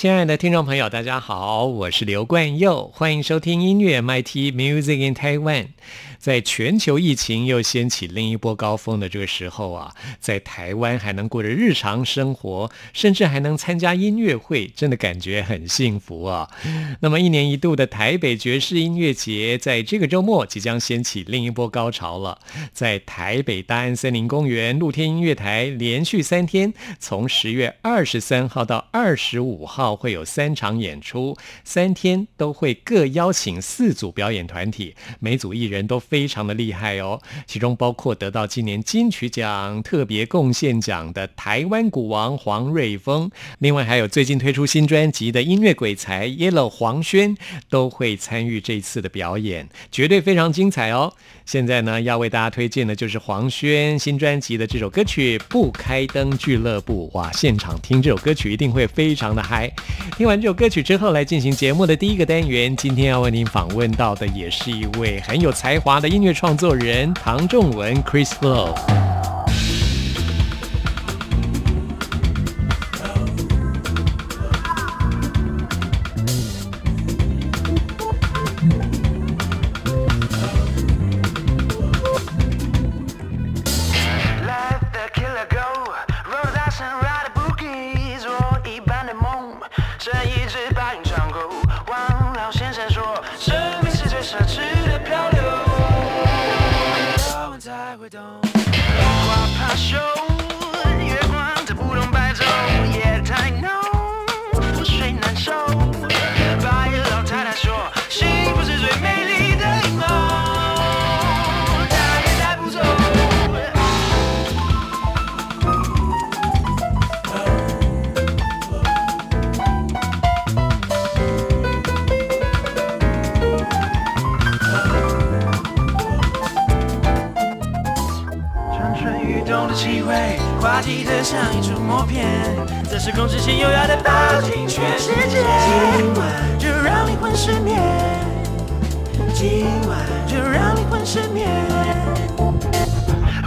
亲爱的听众朋友，大家好，我是刘冠佑，欢迎收听音乐 MT Music in Taiwan。在全球疫情又掀起另一波高峰的这个时候啊，在台湾还能过着日常生活，甚至还能参加音乐会，真的感觉很幸福啊。那么一年一度的台北爵士音乐节，在这个周末即将掀起另一波高潮了。在台北大安森林公园露天音乐台，连续三天，从十月二十三号到二十五号会有三场演出，三天都会各邀请四组表演团体，每组艺人都。非常的厉害哦，其中包括得到今年金曲奖特别贡献奖的台湾鼓王黄瑞峰，另外还有最近推出新专辑的音乐鬼才 Yellow 黄轩都会参与这次的表演，绝对非常精彩哦。现在呢，要为大家推荐的就是黄轩新专辑的这首歌曲《不开灯俱乐部》。哇，现场听这首歌曲一定会非常的嗨。听完这首歌曲之后，来进行节目的第一个单元。今天要为您访问到的也是一位很有才华。的音乐创作人唐仲文 Chris Lo 动的气味，滑稽的像一出默片。在时空之间优雅的抱紧全世界，今晚就让灵魂失眠，今晚就让灵魂失眠。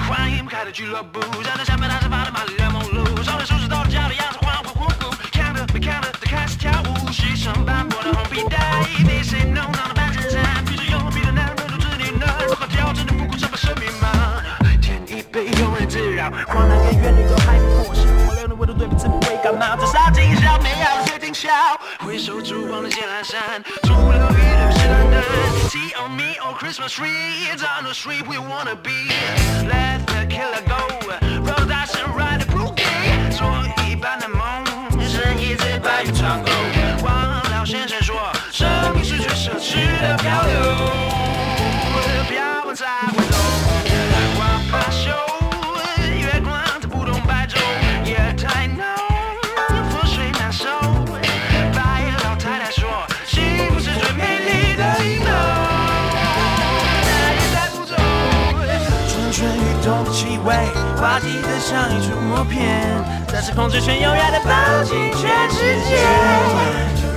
欢迎不开的俱乐部，站在下面大声发的玛丽莲梦露，少年手指到了家的样子恍恍惚惚，看着没看着的开始跳舞，时尚斑驳的红皮带被谁弄？狂浪跟怨女都还没过是我流浪的温度兑换成倍感冒发烧警告美好的夜景下回首烛光在渐凉删除留一人孤单单 t on me or christmas tree it's on the street we wanna be Let the killer go roller dice and ride the blue kate 做一半的梦剩一次白又唱够王老先生说生命是最奢侈的漂流漂泊在记得像一出默片，暂时控制权优雅的抱紧全世界。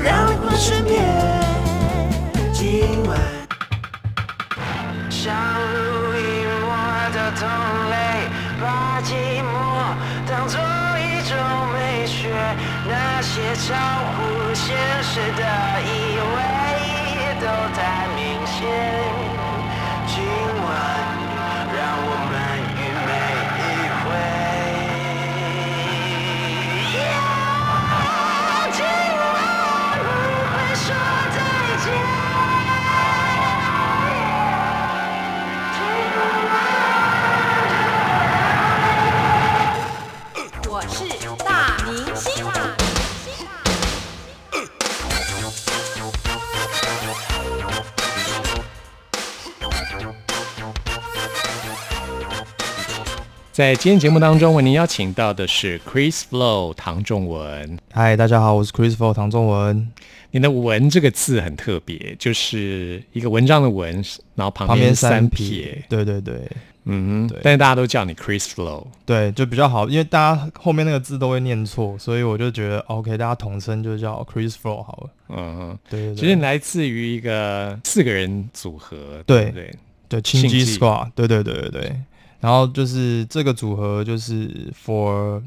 在今天节目当中，为您邀请到的是 Chris Flow 唐仲文。嗨，大家好，我是 Chris Flow 唐仲文。你的“文”这个字很特别，就是一个文章的“文”，然后旁边三撇。对对对，嗯，但是大家都叫你 Chris Flow，对，就比较好，因为大家后面那个字都会念错，所以我就觉得 OK，大家统称就叫 Chris Flow 好了。嗯嗯，对对对。其实来自于一个四个人组合，对对对，青基 Squad，对对对对对。然后就是这个组合就是 for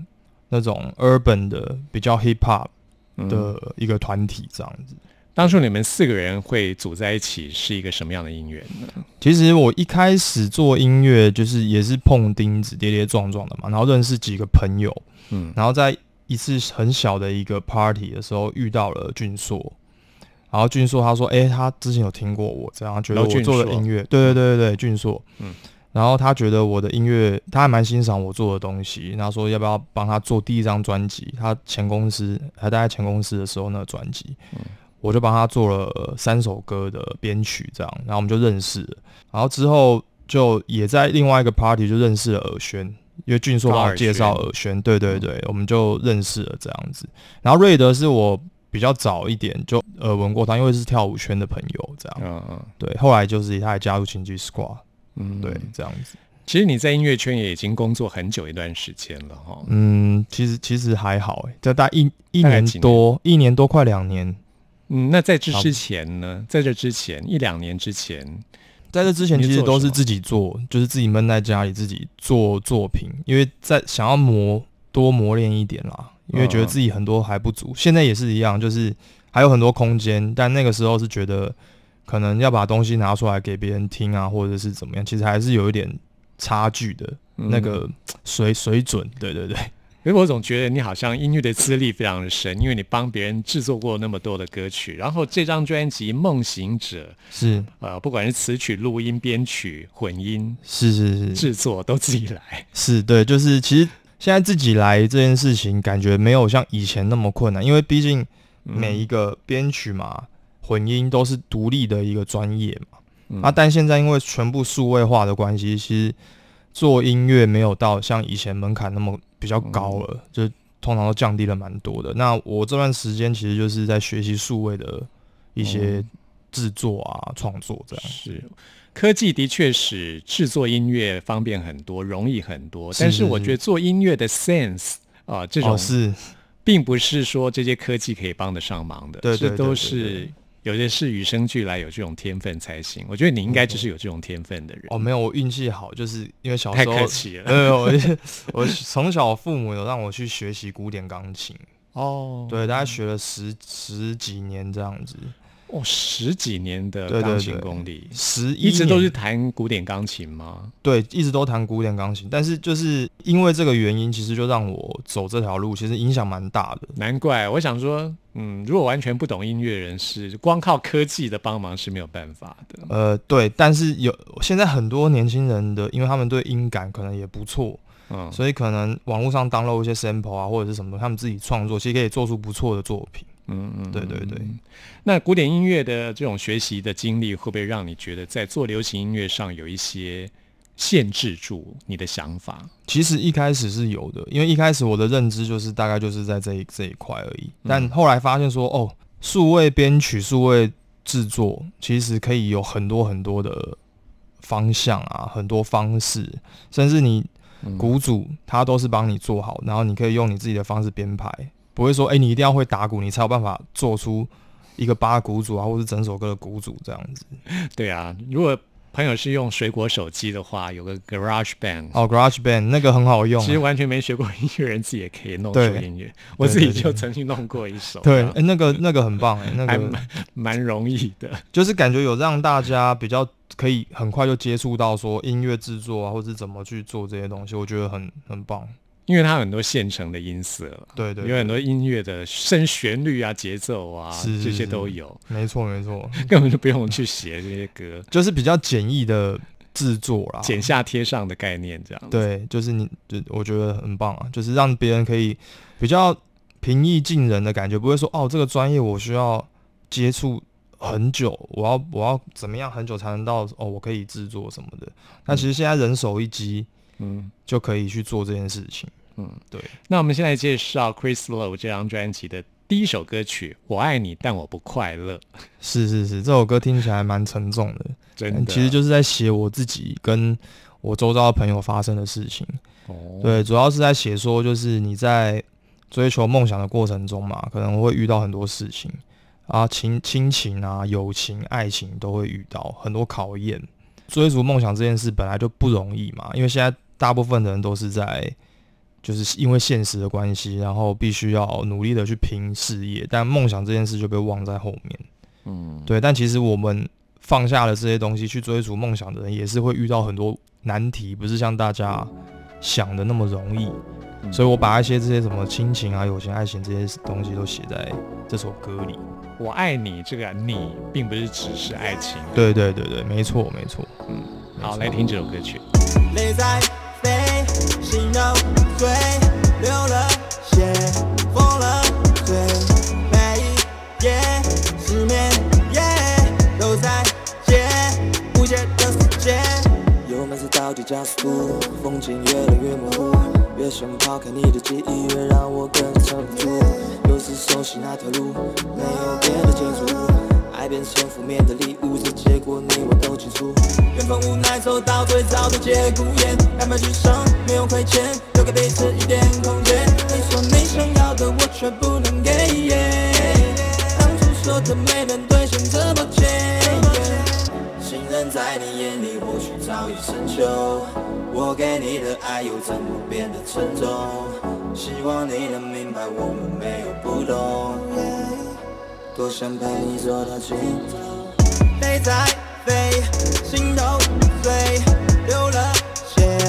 那种 urban 的比较 hip hop 的一个团体这样子。当初你们四个人会组在一起是一个什么样的因缘呢？其实我一开始做音乐就是也是碰钉子跌跌撞撞的嘛，然后认识几个朋友，嗯，然后在一次很小的一个 party 的时候遇到了俊硕，然后俊硕他说：“哎，他之前有听过我，这样觉得我做的音乐，对对对对对，俊硕，嗯。”然后他觉得我的音乐，他还蛮欣赏我做的东西。然后说要不要帮他做第一张专辑？他前公司还待在前公司的时候那个专辑，我就帮他做了三首歌的编曲，这样，然后我们就认识了。然后之后就也在另外一个 party 就认识了尔轩，因为俊硕帮我介绍尔轩，对对对，我们就认识了这样子。然后瑞德是我比较早一点就耳闻过他，因为是跳舞圈的朋友，这样，嗯嗯，对。后来就是他还加入情剧 squad。嗯，对，这样子。其实你在音乐圈也已经工作很久一段时间了，哈。嗯，其实其实还好，哎，这大一一年多，一年多快两年。嗯，那在这之前呢？在这之前一两年之前，在这之前其实都是自己做，就是自己闷在家里自己做作品，因为在想要磨多磨练一点啦，因为觉得自己很多还不足。现在也是一样，就是还有很多空间，但那个时候是觉得。可能要把东西拿出来给别人听啊，或者是怎么样，其实还是有一点差距的那个水水准。对对对，因为我总觉得你好像音乐的资历非常的深，因为你帮别人制作过那么多的歌曲，然后这张专辑《梦行者》是呃，不管是词曲、录音、编曲、混音，是是是，制作都自己来。是对，就是其实现在自己来这件事情，感觉没有像以前那么困难，因为毕竟每一个编曲嘛。混音都是独立的一个专业嘛，啊，但现在因为全部数位化的关系，其实做音乐没有到像以前门槛那么比较高了，就通常都降低了蛮多的。那我这段时间其实就是在学习数位的一些制作啊、创作这样。是，科技的确使制作音乐方便很多、容易很多，但是我觉得做音乐的 sense 啊，这种是，并不是说这些科技可以帮得上忙的，对这都是。有些是与生俱来有这种天分才行，我觉得你应该就是有这种天分的人。哦，没有，我运气好，就是因为小时候太客气了。呃，我我从小父母有让我去学习古典钢琴。哦，对，大概学了十十几年这样子。哦，十几年的钢琴功力，十一直都是弹古典钢琴吗？对，一直都弹古典钢琴，但是就是因为这个原因，其实就让我走这条路，其实影响蛮大的。难怪我想说，嗯，如果完全不懂音乐人士，光靠科技的帮忙是没有办法的。呃，对，但是有现在很多年轻人的，因为他们对音感可能也不错，嗯，所以可能网络上 download 一些 sample 啊，或者是什么，他们自己创作，其实可以做出不错的作品。嗯嗯，对对对。那古典音乐的这种学习的经历，会不会让你觉得在做流行音乐上有一些限制住你的想法？其实一开始是有的，因为一开始我的认知就是大概就是在这一这一块而已。但后来发现说，哦，数位编曲、数位制作，其实可以有很多很多的方向啊，很多方式，甚至你鼓组他都是帮你做好，然后你可以用你自己的方式编排。不会说，哎，你一定要会打鼓，你才有办法做出一个八鼓组啊，或是整首歌的鼓组这样子。对啊，如果朋友是用水果手机的话，有个 Garage Band 哦，Garage Band 那个很好用。其实完全没学过音乐人自己也可以弄出音乐，我自己就曾经弄过一首。对，哎，那个那个很棒，哎，那个蛮蛮容易的，就是感觉有让大家比较可以很快就接触到说音乐制作啊，或者怎么去做这些东西，我觉得很很棒。因为它很多现成的音色，对对，有很多音乐的声旋律啊、节奏啊，这些都有。没错没错，根本就不用去写这些歌，就是比较简易的制作啦，剪下贴上的概念这样。对，就是你，就我觉得很棒啊，就是让别人可以比较平易近人的感觉，不会说哦，这个专业我需要接触很久，我要我要怎么样很久才能到哦，我可以制作什么的。那其实现在人手一机。嗯，就可以去做这件事情。嗯，对。那我们先来介绍 Chris Low 这张专辑的第一首歌曲《我爱你但我不快乐》。是是是，这首歌听起来蛮沉重的，真的，其实就是在写我自己跟我周遭的朋友发生的事情。哦，对，主要是在写说，就是你在追求梦想的过程中嘛，可能会遇到很多事情啊，亲亲情啊、友情、爱情都会遇到很多考验。追逐梦想这件事本来就不容易嘛，因为现在大部分的人都是在。就是因为现实的关系，然后必须要努力的去拼事业，但梦想这件事就被忘在后面。嗯，对。但其实我们放下了这些东西去追逐梦想的人，也是会遇到很多难题，不是像大家想的那么容易。所以我把一些这些什么亲情啊、友情、爱情这些东西都写在这首歌里。我爱你，这个你并不是只是爱情。对对对对，没错没错。嗯，好，来听这首歌曲。心都碎，流了血，疯了醉，每一夜失眠，夜都在接无解的世界。油门是到底加速度，风景越来越模糊，越想抛开你的记忆，越让我跟着撑不住。又是熟悉那条路，没有别的接触。变成负面的礼物，这结果你我都清楚。缘分无奈走到最糟的节骨眼，两败俱伤，没有亏欠，留给彼此一点空间。你说你想。要的，我却不能给。当初说的没能兑现，这么坚。信任在你眼里或许早已生锈，我给你的爱又怎么变得沉重？希望你能明白，我们没有不懂。多想陪你走到尽头，泪在飞，心都碎，流了血，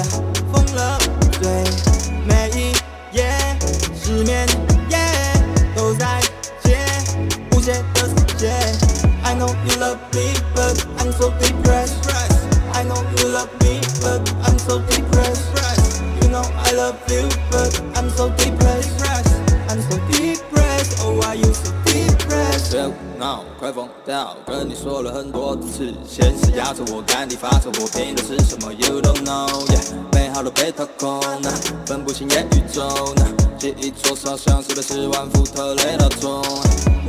疯了醉，每一夜失眠，夜都在接无解的世界。I know you love me, but I'm so depressed. I know you love me, but I'm so depressed. You know I love you, but I'm so depressed. 别胡闹，快疯掉！跟你说了很多次，现实压着我，赶地发愁，我拼的是什么？You don't know，yeah，美好的被掏空呢，分不清言语中呢，记忆灼烧像是被十万伏特雷打中，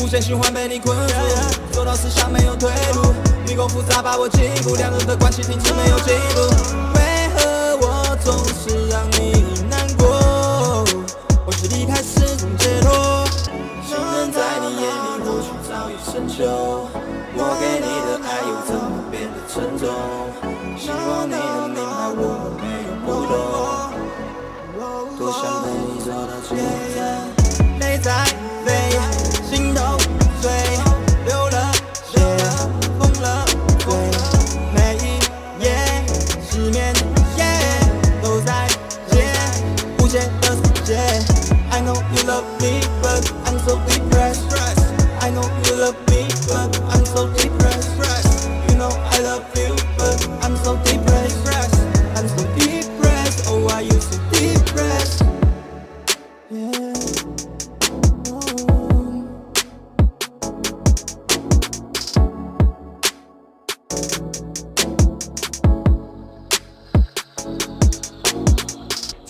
无限循环被你困住，做到思想没有退路，迷宫复杂把我禁锢，两人的关系停止没有记录，为何我总是让你我给你的爱又怎么变得沉重？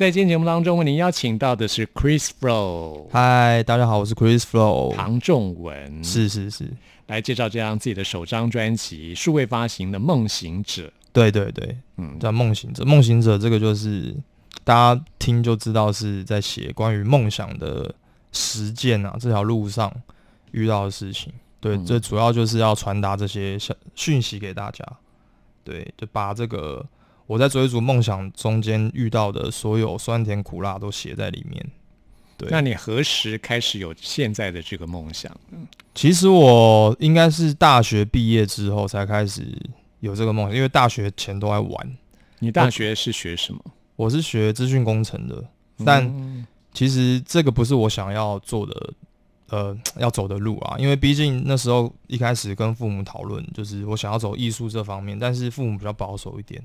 在今天节目当中，为您邀请到的是 Chris Flow。嗨，大家好，我是 Chris Flow，唐仲文。是是是，来介绍这张自己的首张专辑，数位发行的《梦行者》。对对对，嗯，叫《梦行者》。《梦行者》这个就是大家听就知道是在写关于梦想的实践啊，这条路上遇到的事情。对，这主要就是要传达这些讯讯息给大家。对，就把这个。我在追逐梦想中间遇到的所有酸甜苦辣都写在里面。对，那你何时开始有现在的这个梦想？嗯，其实我应该是大学毕业之后才开始有这个梦想，因为大学前都在玩。你大学是学什么？我是学资讯工程的，但其实这个不是我想要做的，呃，要走的路啊。因为毕竟那时候一开始跟父母讨论，就是我想要走艺术这方面，但是父母比较保守一点。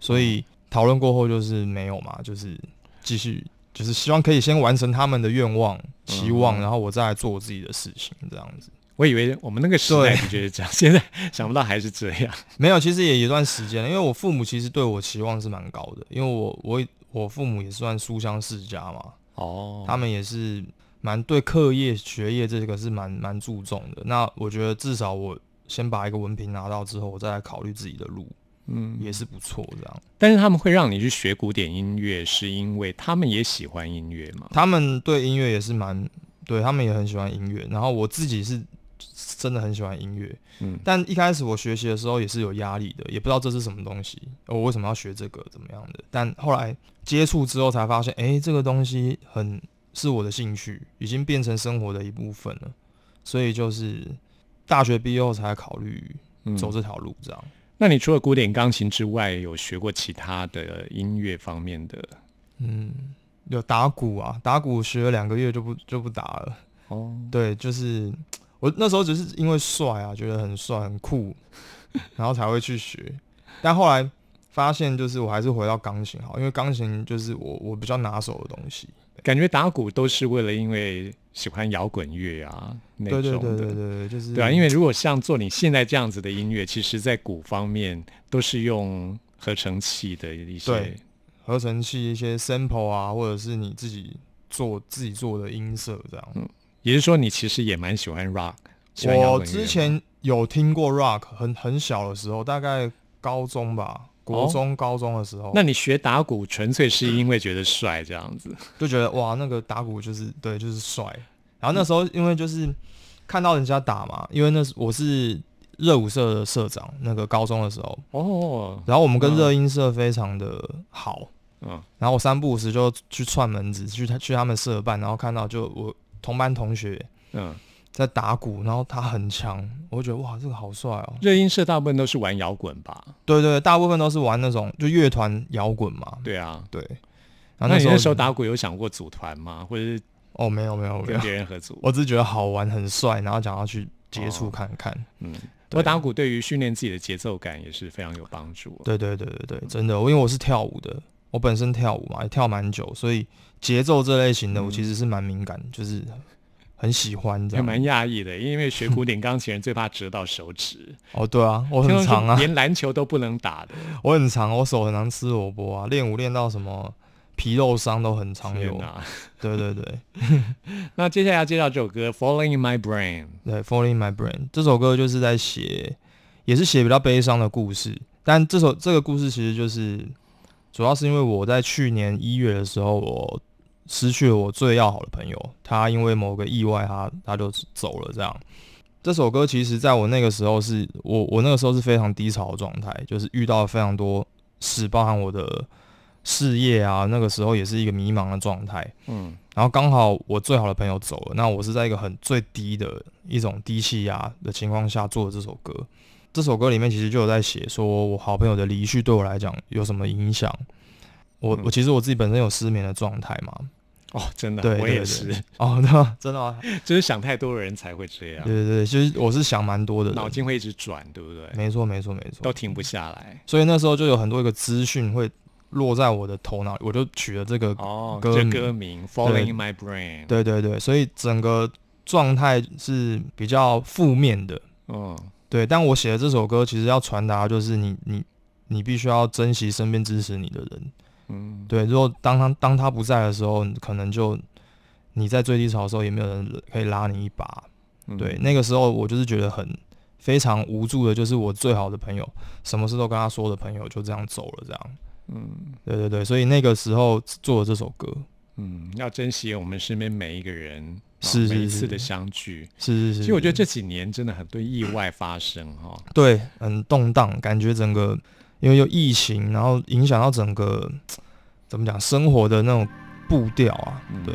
所以讨论过后就是没有嘛，就是继续，就是希望可以先完成他们的愿望、期望，然后我再来做我自己的事情，这样子。我以为我们那个时代对的确是这样，现在想不到还是这样。没有，其实也有一段时间了，因为我父母其实对我期望是蛮高的，因为我我我父母也算书香世家嘛，哦，他们也是蛮对课业学业这个是蛮蛮注重的。那我觉得至少我先把一个文凭拿到之后，我再来考虑自己的路，嗯，也是不错这样。但是他们会让你去学古典音乐，是因为他们也喜欢音乐嘛？他们对音乐也是蛮，对他们也很喜欢音乐。然后我自己是真的很喜欢音乐，嗯但一开始我学习的时候也是有压力的，也不知道这是什么东西，我为什么要学这个，怎么样的。但后来接触之后才发现，诶，这个东西很是我的兴趣，已经变成生活的一部分了。所以就是大学毕业后才考虑嗯走这条路，这样。那你除了古典钢琴之外，有学过其他的音乐方面的？嗯，有打鼓啊，打鼓学了两个月就不就不打了。哦，对，就是我那时候只是因为帅啊，觉得很帅很酷，然后才会去学。但后来发现，就是我还是回到钢琴好，因为钢琴就是我我比较拿手的东西。感觉打鼓都是为了因为喜欢摇滚乐啊那对种的。对对对就是对啊，因为如果像做你现在这样子的音乐，其实在鼓方面都是用合成器的一些对。合成器一些 sample 啊，或者是你自己做自己做的音色这样。嗯也就是说，你其实也蛮喜欢 rock，我之前有听过 rock，很很小的时候，大概高中吧，国哦？中、高中的时候，那你学打鼓纯粹是因为觉得帅这样子？就觉得哇，那个打鼓就是对，就是帅。然后那时候因为就是看到人家打嘛，因为那是我是热舞社的社长，那个高中的时候，哦，然后我们跟嗯热音社非常的好，嗯，然后我三不五时就去串门子，去他去他们社办，然后看到就我同班同学嗯，在打鼓，然后他很强，我就觉得哇，这个好帅哦。热音社大部分都是玩摇滚吧？对对，大部分都是玩那种就乐团摇滚嘛。对啊。对，然后那时候那你那时候打鼓有想过组团吗？或者是哦，没有没有没跟，别人合组？我只是觉得好玩很帅，然后想要去接触哦看看。嗯，不对过打鼓对于训练自己的节奏感也是非常有帮助。对对对对对，真的，因为我是跳舞的，我本身跳舞嘛，也跳蛮久，所以节奏这类型的嗯我其实是蛮敏感，就是很喜欢这样。也蛮讶异的，因为学古典钢琴人最怕折到手指，哦，对啊，我很长啊，连篮球都不能打的。我很长，我手很常吃萝卜啊，练舞练到什么皮肉伤都很常有。对对对那接下来要介绍这首歌《Falling in My Brain》。对，Falling in My Brain 这首歌就是在写，也是写比较悲伤的故事，但这首这个故事其实就是主要是因为我在去年一月的时候，我失去了我最要好的朋友，他因为某个意外他，他就走了。这样，这首歌其实在我那个时候是我我那个时候是非常低潮的状态，就是遇到了非常多事，包含我的事业啊，那个时候也是一个迷茫的状态。嗯然后刚好我最好的朋友走了，那我是在一个很最低的一种低气压的情况下做的这首歌。这首歌里面其实就有在写，说我好朋友的离去对我来讲有什么影响。我嗯我其实我自己本身有失眠的状态嘛，哦，真的，对，我也是，哦，对吗？真的吗？就是想太多的人才会这样对，对对，就是我是想蛮多的，脑筋会一直转，对不对？没错没错没错，都停不下来。所以那时候就有很多一个资讯会落在我的头脑里，我就取了这个哦，这歌名歌名《Falling in My Brain》。，对对对，所以整个状态是比较负面的。嗯对，但我写的这首歌其实要传达就是你你你必须要珍惜身边支持你的人。嗯，对，如果当他当他不在的时候，可能就你在最低潮的时候也没有人可以拉你一把。嗯对，那个时候我就是觉得很非常无助的，就是我最好的朋友，什么事都跟他说的朋友就这样走了，这样。嗯对对对，所以那个时候做了这首歌，嗯，要珍惜我们身边每一个人，哦是每一次的相聚。是是是。其实我觉得这几年真的很多意外发生哈。对，很动荡，感觉整个因为有疫情，然后影响到整个 怎么讲生活的那种步调啊。嗯对，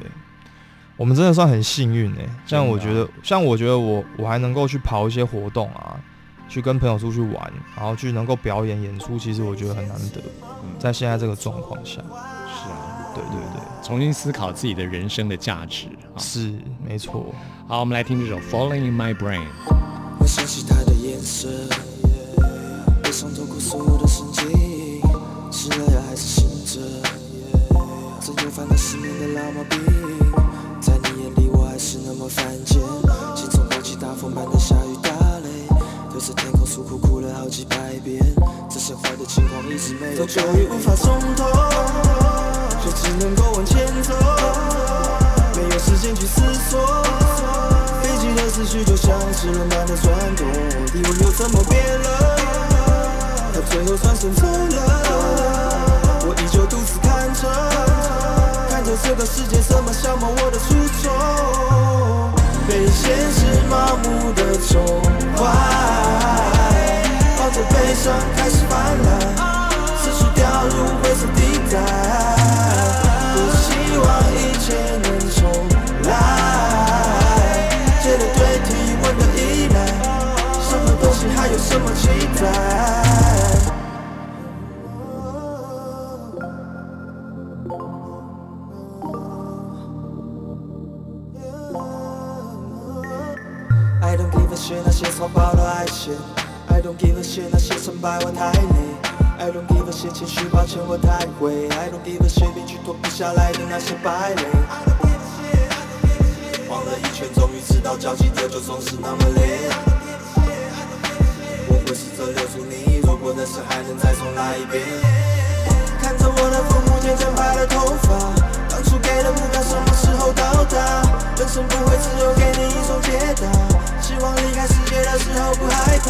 我们真的算很幸运哎、像我觉得，像我觉得我我还能够去跑一些活动啊，去跟朋友出去玩，然后去能够表演演出，其实我觉得很难得，嗯，在现在这个状况下。是啊，对对对，重新思考自己的人生的价值啊。是没错。好，我们来听这首《Falling in My Brain》。我想起他的颜色，悲伤透过所有的神经，是了呀还是醒着？曾经烦恼失眠的老毛病，在你眼里我还是那么犯贱，心中火气大风般的哭哭了好几百遍，这些坏的情况一直没有。早就已无法从头，却只能够往前走，没有时间去思索。飞机的思绪就像是轮般的转动，体温又怎么变了？最后转身走了，我依旧独自看着，看着这个世界怎么消磨我的初衷，被现实麻木的宠坏，抱着悲伤开始泛滥，思绪掉入灰色地带，多希望一切能重来，戒了对体温的依赖，什么东西还有什么期待？那些草包的爱情，I don't give a shit 那些成百万太累，I don't give a shit 情绪抱歉我太贵，I don't give a shit 悲剧脱不下来的那些败类。晃了一圈，终于知道交集的就总是那么累。我会试着留住你，如果人生还能再重来一遍。看着我的父母渐渐白了头发，当初给的目标什么时候到达？人生不会只有给你一种解答，希望离开世界的时候不害怕。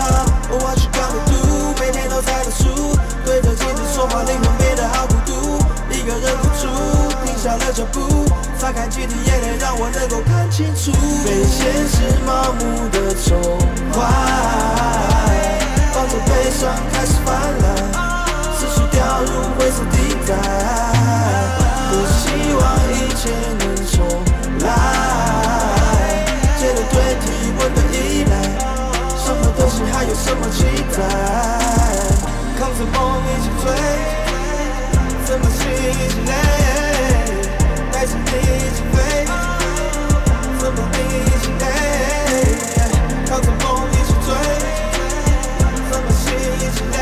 Oh what you gonna do？每天都在读书，对着镜子说话，灵魂变得好孤独。一个人孤注，停下了脚步，擦干几滴眼泪，让我能够看清楚。被现实麻木的宠坏，抱着悲伤开始泛滥。思绪掉入灰色地带，多希望一切能重来，戒了对体温的依赖，还有什么期待？扛着梦一起追，怎么心一起累，带着你一起飞，怎么一起累？扛着梦一起追，怎么心一起累？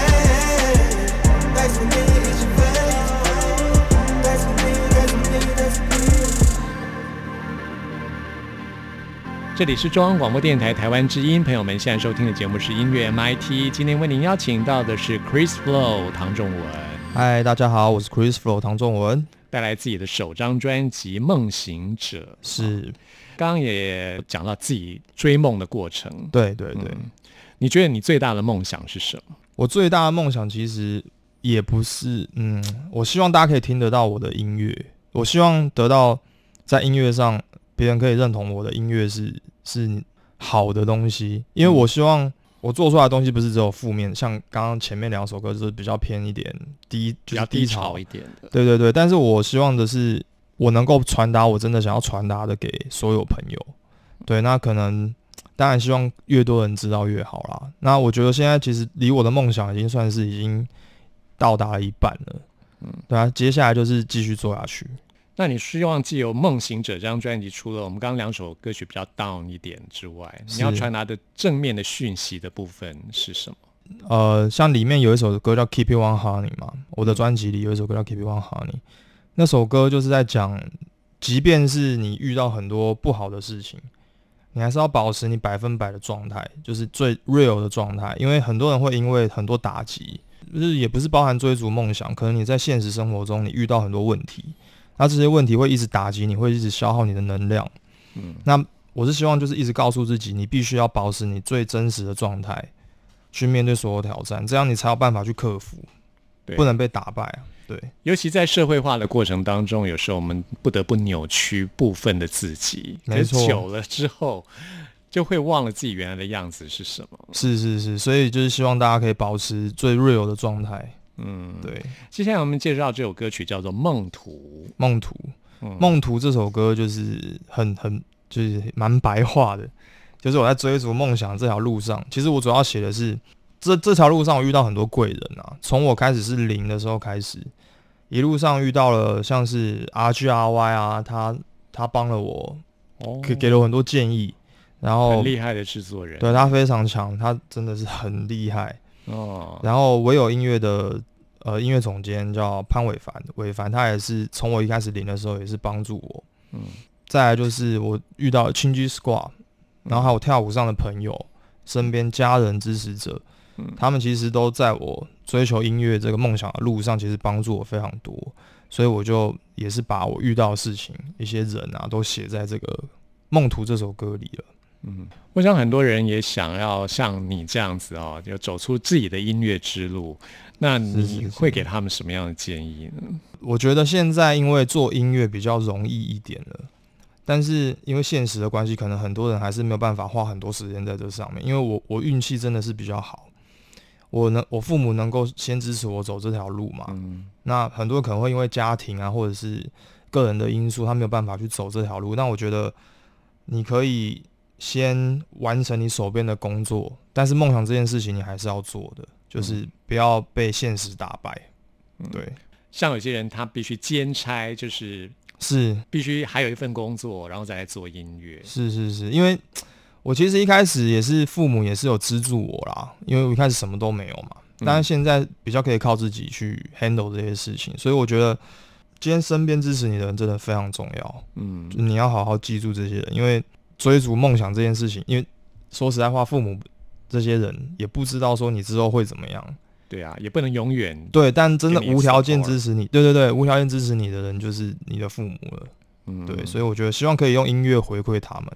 带着你一起飞，这里是中央广播电台台湾之音，朋友们现在收听的节目是音乐 MIT。今天为您邀请到的是 Chris Flow 唐仲文，嗨，大家好，我是 Chris Flow 唐仲文，带来自己的首张专辑《梦行者》。是刚刚也讲到自己追梦的过程，对对对，你觉得你最大的梦想是什么？我最大的梦想其实也不是，嗯，我希望大家可以听得到我的音乐，我希望得到在音乐上别人可以认同我的音乐是是好的东西，因为我希望我做出来的东西不是只有负面，像刚刚前面两首歌就是比较偏一点低，比较就是低潮低潮一点的，对对对，但是我希望的是，我能够传达我真的想要传达的给所有朋友。对，那可能当然希望越多人知道越好啦。那我觉得现在其实离我的梦想已经算是已经到达了一半了。嗯，对啊，接下来就是继续做下去。那你希望既有《梦行者》这张专辑，除了我们刚刚两首歌曲比较 down 一点之外，你要传达的正面的讯息的部分是什么？呃，像里面有一首歌叫《Keep It One Honey》嘛，我的专辑里有一首歌叫《Keep It One Honey》，那首歌就是在讲，即便是你遇到很多不好的事情，你还是要保持你百分百的状态，就是最 real 的状态。因为很多人会因为很多打击，就是也不是包含追逐梦想，可能你在现实生活中你遇到很多问题，那这些问题会一直打击你，会一直消耗你的能量。嗯，那我是希望就是一直告诉自己，你必须要保持你最真实的状态，去面对所有挑战，这样你才有办法去克服，对不能被打败啊。对，尤其在社会化的过程当中，有时候我们不得不扭曲部分的自己，没错久了之后，就会忘了自己原来的样子是什么。是是是，所以就是希望大家可以保持最 real 的状态。嗯，对，接下来我们介绍这首歌曲叫做《梦途》。梦途，嗯。梦途这首歌就是很很就是蛮白话的，就是我在追逐梦想这条路上，其实我主要写的是这这条路上我遇到很多贵人啊，从我开始是零的时候开始，一路上遇到了像是 R G R Y 啊，他他帮了我，哦。给给了我很多建议，然后很厉害的制作人。对他非常强，他真的是很厉害。哦，然后我有音乐的呃音乐总监叫潘伟凡，伟凡他也是从我一开始领的时候也是帮助我。嗯，再来就是我遇到青居 squad，然后还有跳舞上的朋友、身边家人支持者，嗯。他们其实都在我追求音乐这个梦想的路上，其实帮助我非常多，所以我就也是把我遇到的事情、一些人啊，都写在这个《梦图》这首歌里了。我想很多人也想要像你这样子哦，就走出自己的音乐之路。那你会给他们什么样的建议呢？我觉得现在因为做音乐比较容易一点了，但是因为现实的关系，可能很多人还是没有办法花很多时间在这上面。因为我我运气真的是比较好，我能我父母能够先支持我走这条路嘛。嗯那很多人可能会因为家庭啊，或者是个人的因素，他没有办法去走这条路。那我觉得你可以先完成你手边的工作，但是梦想这件事情你还是要做的，就是不要被现实打败。对，像有些人他必须兼差，就是是。必须还有一份工作，然后再来做音乐。是是是，因为我其实一开始也是父母也是有资助我啦，因为我一开始什么都没有嘛，但是现在比较可以靠自己去 handle 这些事情，所以我觉得今天身边支持你的人真的非常重要，嗯。你要好好记住这些人，因为追逐梦想这件事情，因为说实在话，父母这些人也不知道说你之后会怎么样，对啊，也不能永远对，但真的无条件支持你，对对对，无条件支持你的人就是你的父母了，嗯。对，所以我觉得希望可以用音乐回馈他们，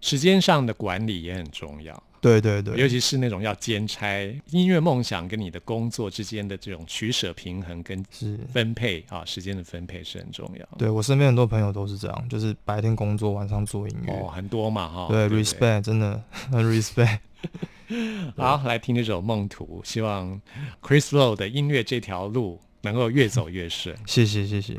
时间上的管理也很重要。对对对，尤其是那种要兼差音乐梦想跟你的工作之间的这种取舍平衡跟是。分配啊，时间的分配是很重要。对我身边很多朋友都是这样，就是白天工作，晚上做音乐。哦，很多嘛哈。对不 r e s p e c t 真的 很 respect。好，来听这首《梦图》，希望 Chris Low 的音乐这条路能够越走越顺。谢谢谢谢。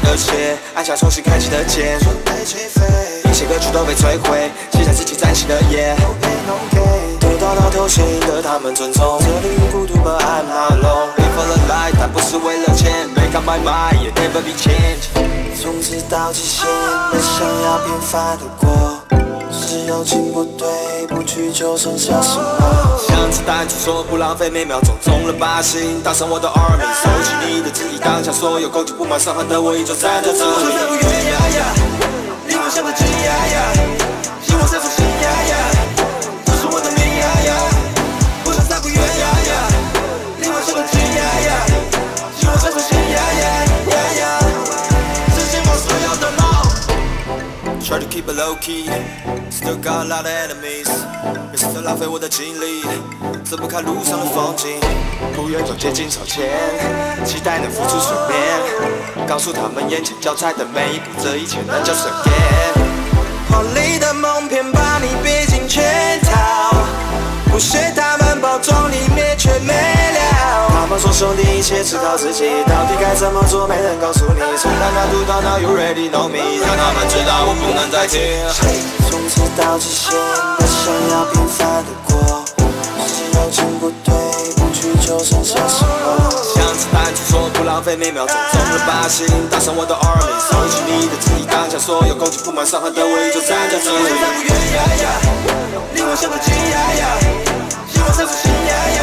魂留着叛逆的血，按下重新开启的键，准备起飞，一切歌曲都被摧毁，写下自己崭新的夜。得到那头衔的他们尊重，这里有孤独，but I'm alone。Live for the light，但不是为了钱，Make up my mind，也 never be changed。从此到极限的想要平凡的过，只要情不对，不去就剩下什么？像子弹出说不浪费每秒钟，中了靶心，打上我的耳鸣收起你的质疑，当下所有攻击布满伤痕的我依旧站在这里。不远呀呀，离我想的近呀呀，希望在出现呀 keep it low key, still got a lot of enemies。每次都浪费我的精力，走不开路上的风景，不愿走接近朝前，期待能浮出水面，告诉他们眼前交叉的每一步，这一切能叫顺眼。华丽的梦骗把你逼进圈套，不是他们包装里面却没料。他们说兄弟一切只靠自己，到底该怎么做没人告诉你。从大脑读到脑，You ready know me，让他们知道我不能再停。从此到极限的想要平凡的过，是友情不对，不去就剩下什么？像子弹出说不浪费每秒钟，中了靶心，搭上我的 army，收起你的质疑，当下所有攻击布满伤痕的我依旧站在这里。不远呀呀，离我像个近呀呀，希望在出现呀呀，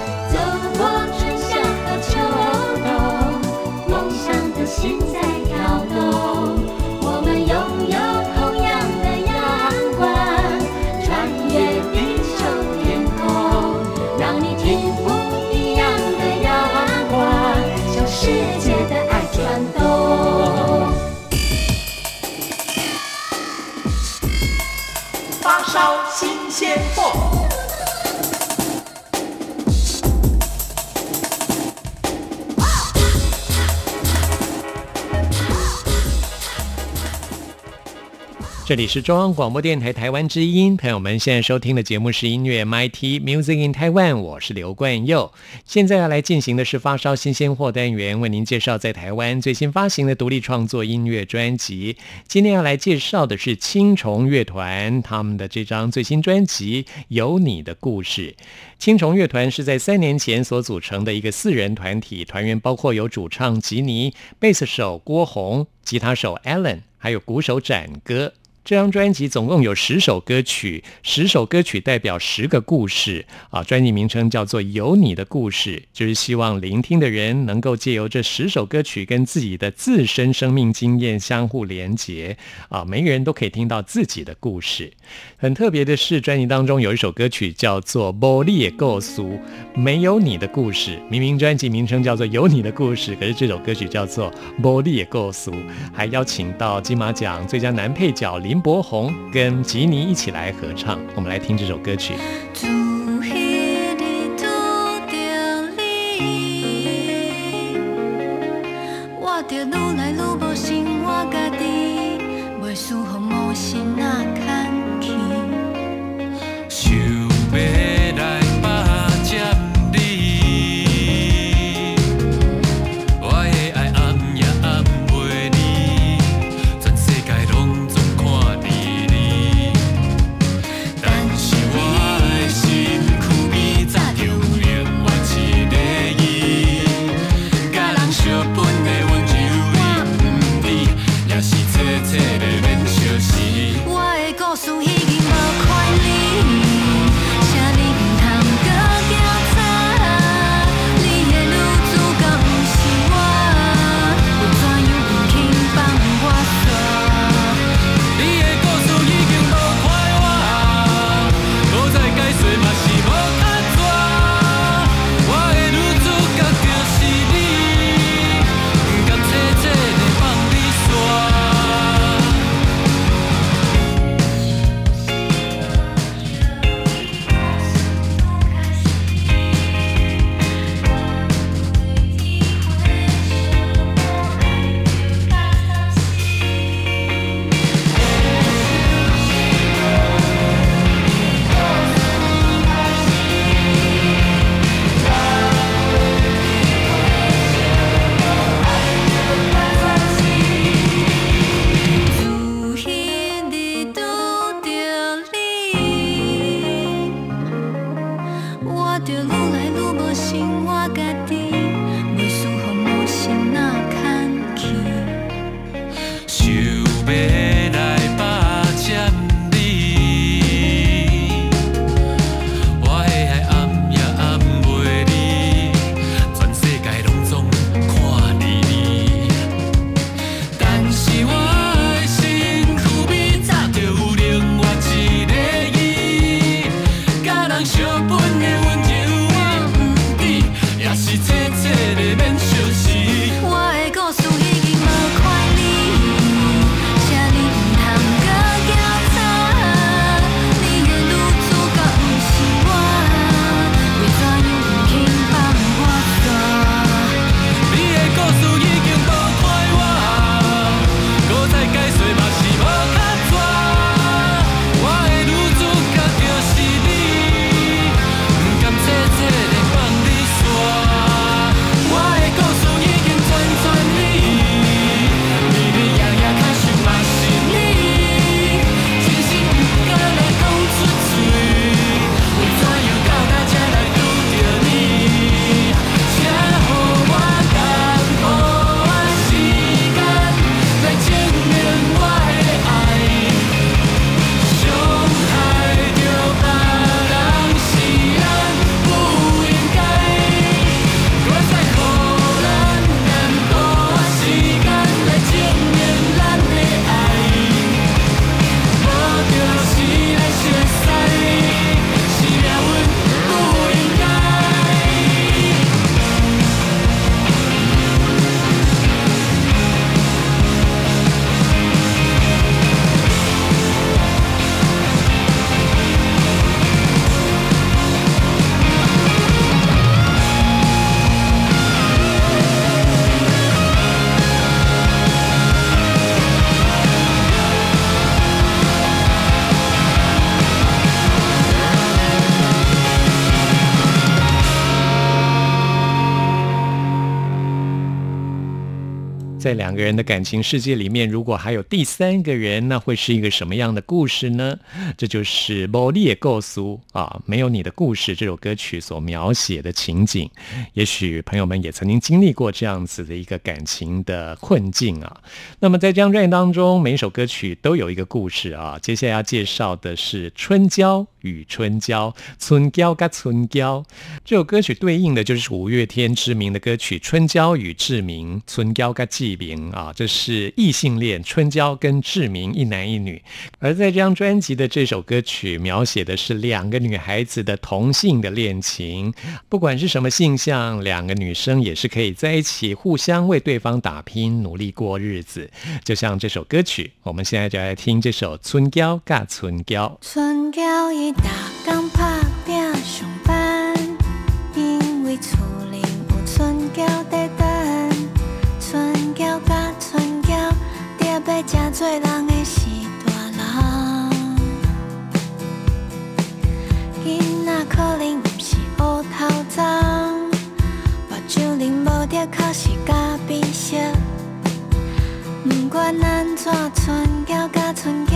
新这里是中央广播电台台湾之音，朋友们现在收听的节目是音乐 MIT Music in Taiwan，我是刘冠佑。现在要来进行的是发烧新鲜货单元，为您介绍在台湾最新发行的独立创作音乐专辑。今天要来介绍的是青虫乐团他们的这张最新专辑《有你的故事》。青虫乐团是在三年前所组成的一个四人团体，团员包括有主唱吉尼、贝斯手郭宏、吉他手 Alan，还有鼓手展哥。这张专辑总共有十首歌曲，十首歌曲代表十个故事啊。专辑名称叫做《有你的故事》，就是希望聆听的人能够借由这十首歌曲跟自己的自身生命经验相互连结啊，每个人都可以听到自己的故事。很特别的是，专辑当中有一首歌曲叫做《玻璃构俗》，没有你的故事。明明专辑名称叫做《有你的故事》，可是这首歌曲叫做《玻璃构俗》，还邀请到金马奖最佳男配角林柏宏跟吉尼一起来合唱。我们来听这首歌曲。在两个人的感情世界里面，如果还有第三个人，那会是一个什么样的故事呢？这就是《摩列构苏》啊，没有你的故事这首歌曲所描写的情景。也许朋友们也曾经经历过这样子的一个感情的困境啊。那么在这张专辑当中，每一首歌曲都有一个故事啊。接下来要介绍的是《春娇与春娇》，春娇跟春娇这首歌曲对应的就是五月天知名的歌曲《春娇与志明》，春娇跟志明啊，这是异性恋，春娇跟志明一男一女。而在这张专辑的这首歌曲，描写的是两个女孩子的同性的恋情，不管是什么性向，两个女生也是可以在一起，互相为对方打拼，努力过日子。就像这首歌曲，我们现在就来听这首《春娇甲春娇》。春娇伊逐工拍啉无着确实甲鼻色。不管安怎，春娇甲春娇，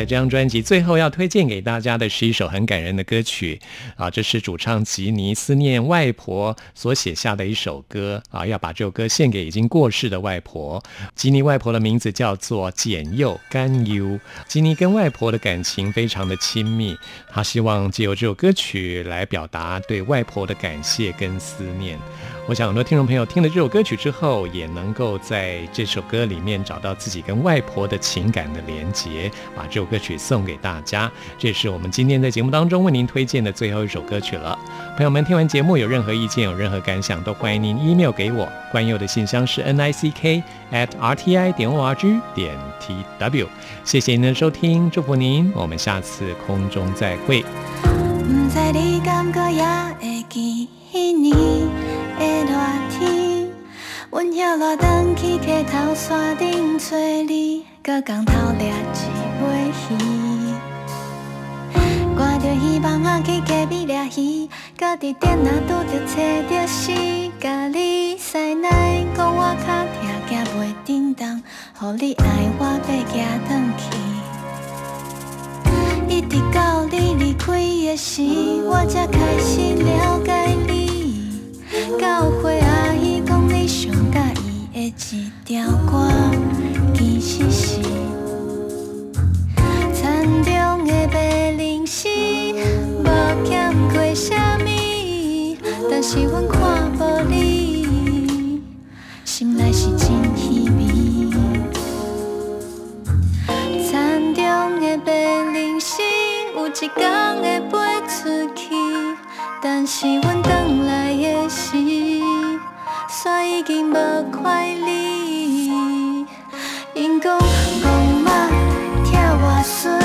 在这张专辑最后要推荐给大家的是一首很感人的歌曲啊，这是主唱吉尼思念外婆所写下的一首歌啊，要把这首歌献给已经过世的外婆。吉尼外婆的名字叫做简佑甘优，吉尼跟外婆的感情非常的亲密，他希望借由这首歌曲来表达对外婆的感谢跟思念。我想很多听众朋友听了这首歌曲之后，也能够在这首歌里面找到自己跟外婆的情感的连结，把这首歌曲送给大家。这是我们今天在节目当中为您推荐的最后一首歌曲了。朋友们，听完节目有任何意见、有任何感想，都欢迎您 email 给我。关佑的信箱是 n i c k at r t i 点 o r g 点 t w。谢谢您的收听，祝福您，我们下次空中再会。毋知你敢搁也会记迄年的热天，阮遐热返去溪头山顶找你，搁共头掠一尾鱼。赶着希望啊去溪边掠鱼，搁伫店仔拄着找着死，甲你塞奶，讲我脚疼行袂振动，互你爱我爬行转去。一直到你离开的时，我才开始了解你。到会阿姨讲你上喜伊的一条歌，其实是田中的白灵诗，无欠过啥物，但是阮看无你，心内是真稀微。田中的白灵诗，有一天会飞出去，但是阮转来时，山已经无快你。因讲戆马疼外孙，戆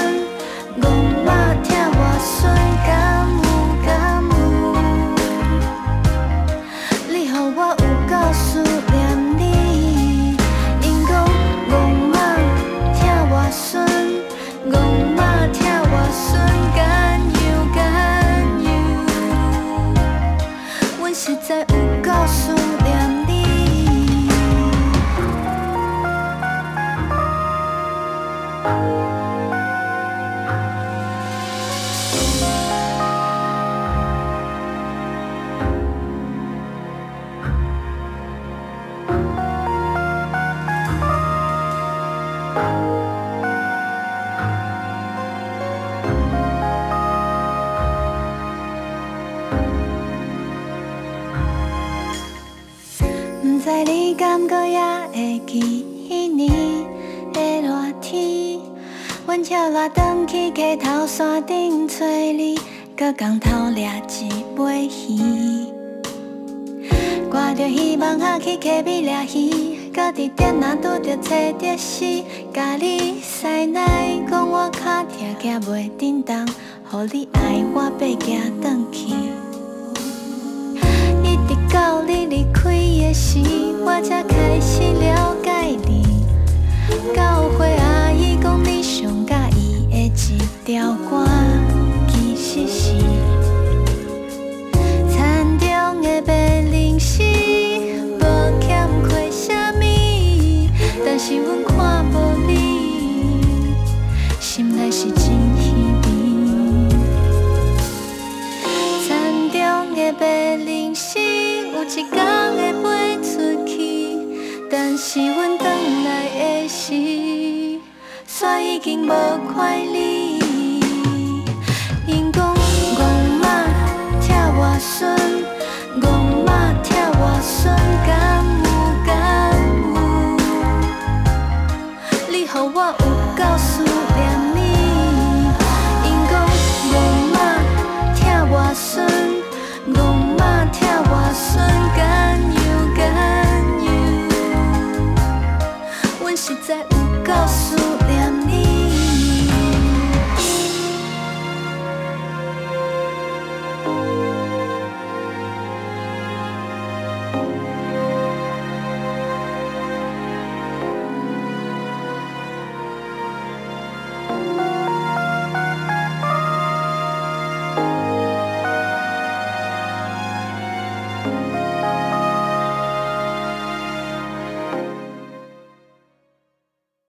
工头掠一尾鱼。挂着希望啊去溪边掠鱼，搁伫店仔拄着找着死，甲你塞奶，讲我脚疼行袂振动，互你爱我爬行转去。一直到你离开的时，我才开始了解你。到岁阿姨讲你上喜伊的一条歌，经无快乐。